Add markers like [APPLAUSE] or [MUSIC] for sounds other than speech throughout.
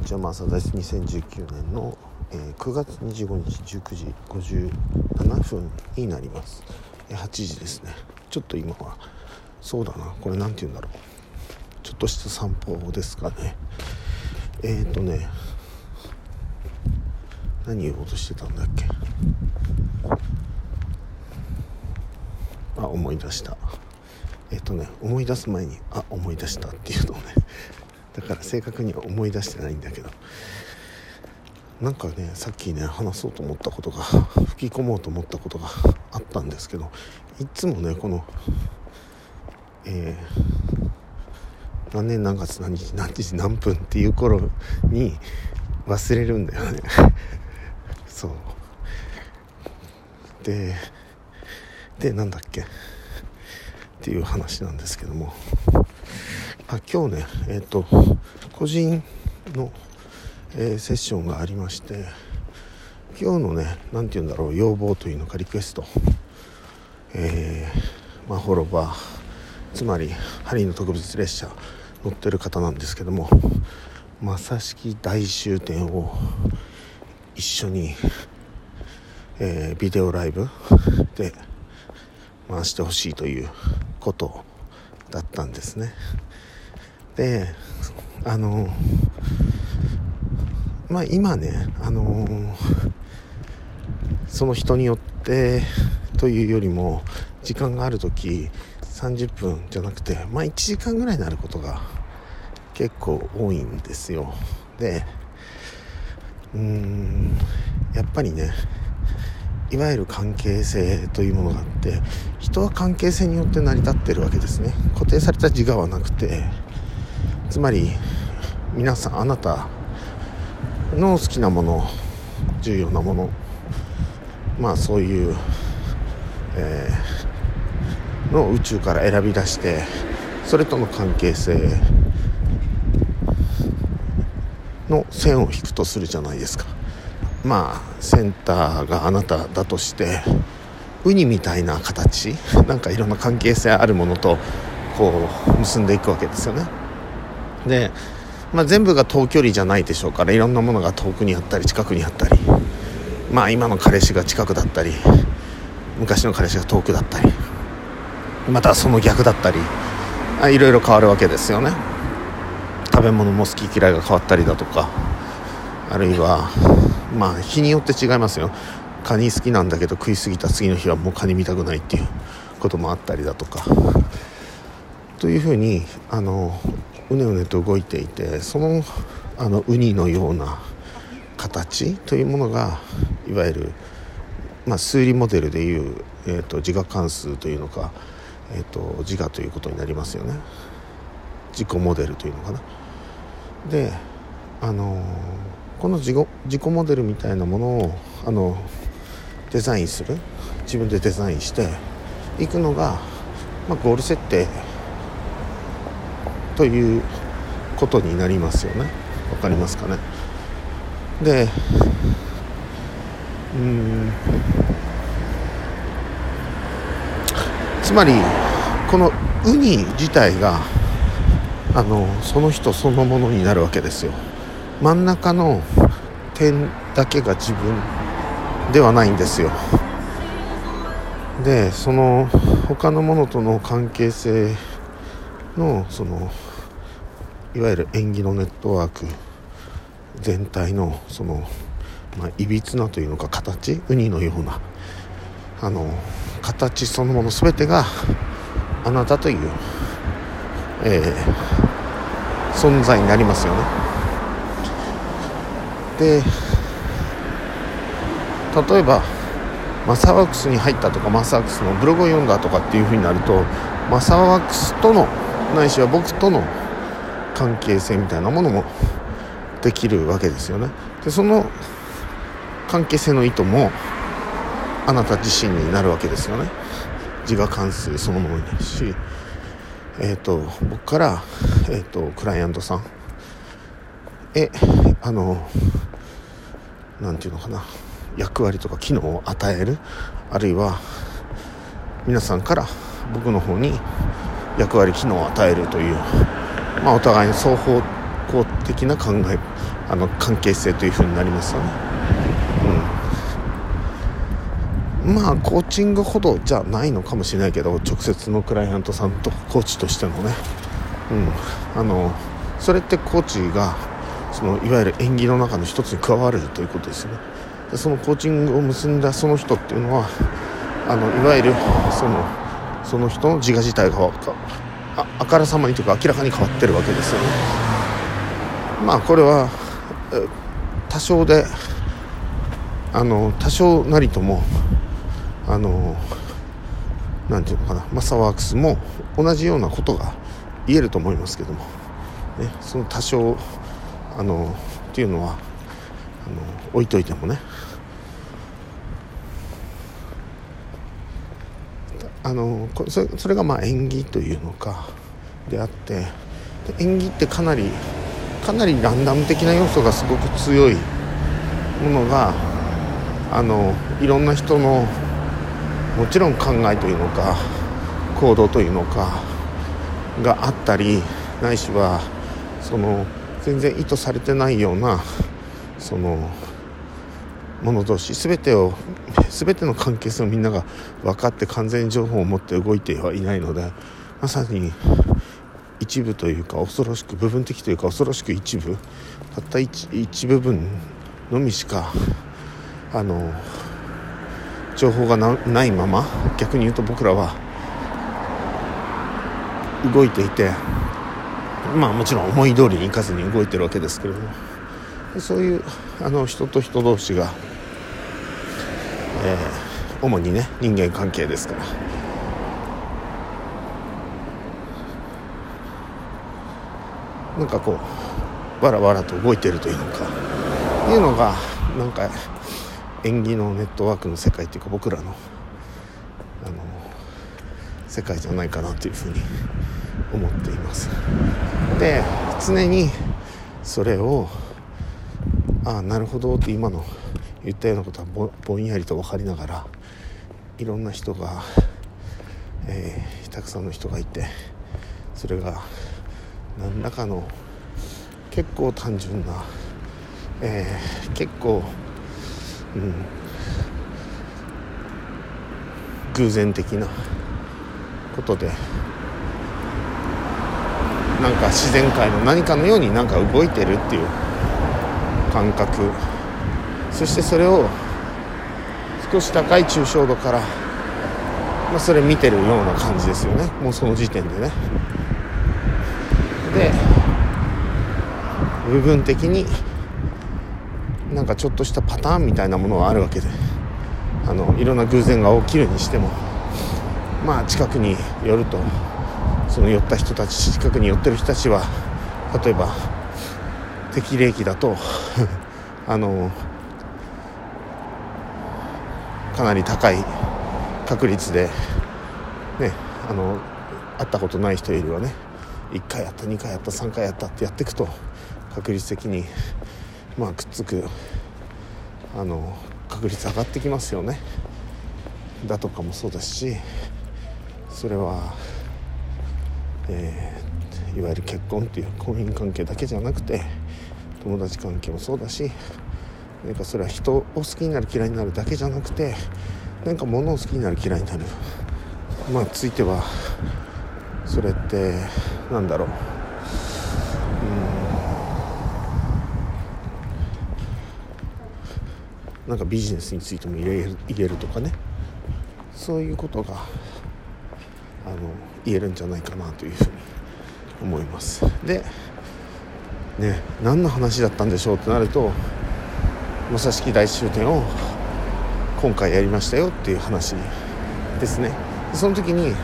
にちはマサダです2019年の、えー、9月25日19時57分になります、えー、8時ですね。ちょっと今はそうだな。これ何て言うんだろう。ちょっとした散歩ですかね。えっ、ー、とね何言おうとしてたんだっけ？あ思い出した。えっ、とね思い出す前にあ思い出したっていうのをねだから正確には思い出してないんだけど。なんかねさっきね話そうと思ったことが吹き込もうと思ったことがあったんですけどいつもねこのえー、何年何月何日何日何分っていう頃に忘れるんだよね。[LAUGHS] そう。ででなんだっけ？っていう話なんですけども。あ今日ねえっ、ー、と個人の、えー、セッションがありまして今日のね何て言うんだろう要望というのかリクエストえー、まあ、滅ばつまりハリーの特別列車乗ってる方なんですけどもまさしき大終点を一緒に、えー、ビデオライブで回してほしいということだったんですね。であのまあ今ねあのその人によってというよりも時間がある時30分じゃなくてまあ1時間ぐらいになることが結構多いんですよ。でうーんやっぱりねいわゆる関係性というものがあって人は関係性によって成り立ってるわけですね。固定された自我はなくてつまり皆さんあなたの好きなもの重要なものまあそういう、えー、の宇宙から選び出してそれとの関係性の線を引くとするじゃないですか。まあセンターがあなただとしてウニみたいな形なんかいろんな関係性あるものとこう結んでいくわけですよね。で、まあ、全部が遠距離じゃないでしょうからいろんなものが遠くにあったり近くにあったり。まあ今の彼氏が近くだったり昔の彼氏が遠くだったり。またその逆だったり。いろいろ変わるわけですよね。食べ物も好き嫌いが変わったりだとか。あるいはまあ日によって違いますよ。カニ好きなんだけど食い過ぎた次の日はもうカニ見たくないっていうこともあったりだとか。というふうにあのうねうねと動いていてそのあのウニのような形というものがいわゆる、まあ、数理モデルでいう、えーと、自我関数というのか、えーと、自我ということになりますよね。自己モデルというのかな。であのこの自己自己モデルみたいなものをあのデザインする。自分でデザインしていくのが、まあ、ゴール設定ということになりますよね。わかりますかね。でうん。つまりこのウニ自体があのその人そのものになるわけですよ。真ん中の点だけが自分ではないんですよ。でその他のものとの関係性のそのいわゆる縁起のネットワーク全体のその、まあ、いびつなというのか形ウニのようなあの形そのもの全てがあなたという、えー、存在になりますよね。で例えばマサワークスに入ったとかマサワークスのブログを読んだとかっていうふうになるとマサワークスとのないしは僕との関係性みたいなものもできるわけですよね。でその関係性の意図もあなた自身になるわけですよね。自我関数そのものになるし。えっ、ー、と僕から、えーと、クライアントさんへあの何て言うのかな。役割とか機能を与える。あるいは皆さんから僕の方に役割機能を与えるというまあ、お互いに双方向的な考えあの関係性というふうになりますよね。うん、まあコーチングほどじゃないのかもしれないけど直接のクライアントさんとコーチとしてのね、うん、あのそれってコーチがそのいわゆる演技の中の一つに加わるということですね。でそのコーチングを結んだその人っていうのはあのいわゆるそのその人の自我自体がああからさまにというか明らかに変わってるわけですよね。まあこれは多少であの多少なりともあのなんていうのかなマサワークスも同じようなことが言えると思いますけども、ね、その多少あのっていうのはあの置いといてもね。あのそれがまあ演技というのかであって演技ってかなりかなりランダム的な要素がすごく強いものがあのいろんな人のもちろん考えというのか行動というのかがあったりないしはその全然意図されてないようなそのもの同士全てを [LAUGHS] 全ての関係性をみんなが分かって完全情報を持って動いてはいないのでまさに一部というか恐ろしく部分的というか恐ろしく一部たった一一部分のみしかあの情報がないまま逆に言うと僕らは動いていてまあもちろん思い通りにいかずに動いてるわけですけれどもそういうあの人と人同士が、えー、主にね人間関係ですから。なんかこうわらわらと動いてるというのかいうのがなんか縁起のネットワークの世界っていうか僕らのあの世界じゃないかなというふうに思っています。で常にそれをああなるほどって今の言ったようなことはぼぼんやりと分かりながらいろんな人が、えー、たくさんの人がいてそれが何らかの結構単純な、えー、結構、うん、偶然的なことでなんか自然界の何かのようになんか動いてるっていう感覚。そしてそれを少し高い抽象度から、まあ、それ見てるような感じですよね。もうその時点でね。で部分的になんかちょっとしたパターンみたいなものはあるわけであのいろんな偶然が起きるにしてもまあ近くに寄るとその寄った人たち近くに寄ってる人たちは例えば適齢期だと [LAUGHS] あのかなり高い確率でねあの会ったことない人よりはね1回やった2回やった3回やったってやっていくと確率的にまあくっつくあの確率上がってきますよね。だとかもそうですしそれはえー、いわゆる結婚っていう婚姻関係だけじゃなくて友達関係もそうだしなんかそれは人を好きになる嫌いになるだけじゃなくてなんか物を好きになる嫌いになる。まあついてはそれってなんだろう。うん。なんかビジネスについても言える言えるとかね。そういうことがあの言えるんじゃないかなというふうに思います。でね何の話だったんでしょうってなると正式大終点を今回やりましたよっていう話ですね。その時に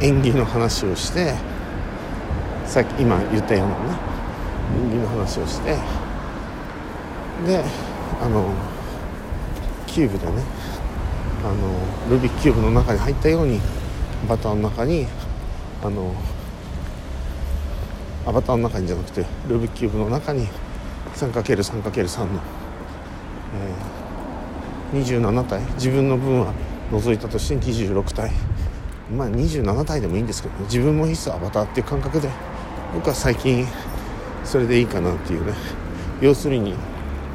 演技の話をしてさっき今言ったようなね演技の話をしてであのキューブでねあのルビックキューブの中に入ったようにバターの中にあのアバターの中にじゃなくてルービックキューブの中に 3×3×3 の、えー、27体。自分の分は除いたとして26体。まあ27体でもいいんですけど、ね、自分も必須アバターっていう感覚で僕は最近それでいいかなっていうね。要するに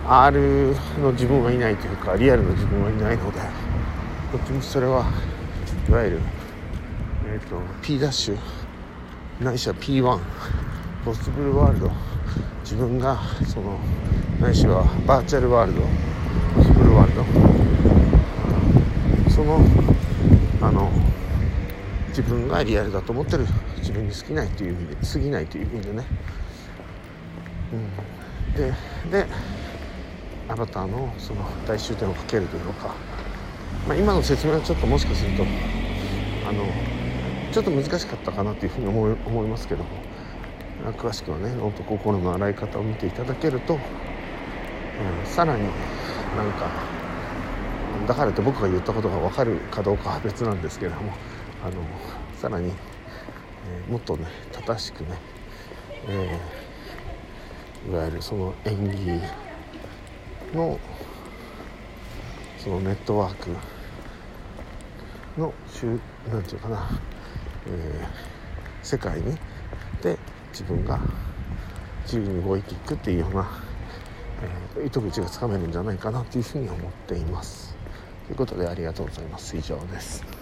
R の自分はいないというかリアルの自分はいないのでどっちみちそれはいわゆる、えーと、P ダッシュ。ないしは P1 ポスブルワールド。自分がそのないしはバーチャルワールドポスブルワールド。そのあの自分がリアルだと思ってる自分に好きないという意味で過ぎないという意味でね、うん、ででアバターのその大終点をかけるというのか、まあ、今の説明はちょっともしかするとあのちょっと難しかったかなというふうに思い思いますけども。詳しくはね脳と心の洗い方を見ていただけると、うん、さらになんかだからって僕が言ったことが分かるかどうかは別なんですけれどもあのさらに、えー、もっとね正しくね、えー、いわゆるその演技のそのネットワークの何て言うかな、えー、世界にで自分が自由に動いていくっていうような、えー、糸口がつかめるんじゃないかなというふうに思っています。ということでありがとうございます。以上です。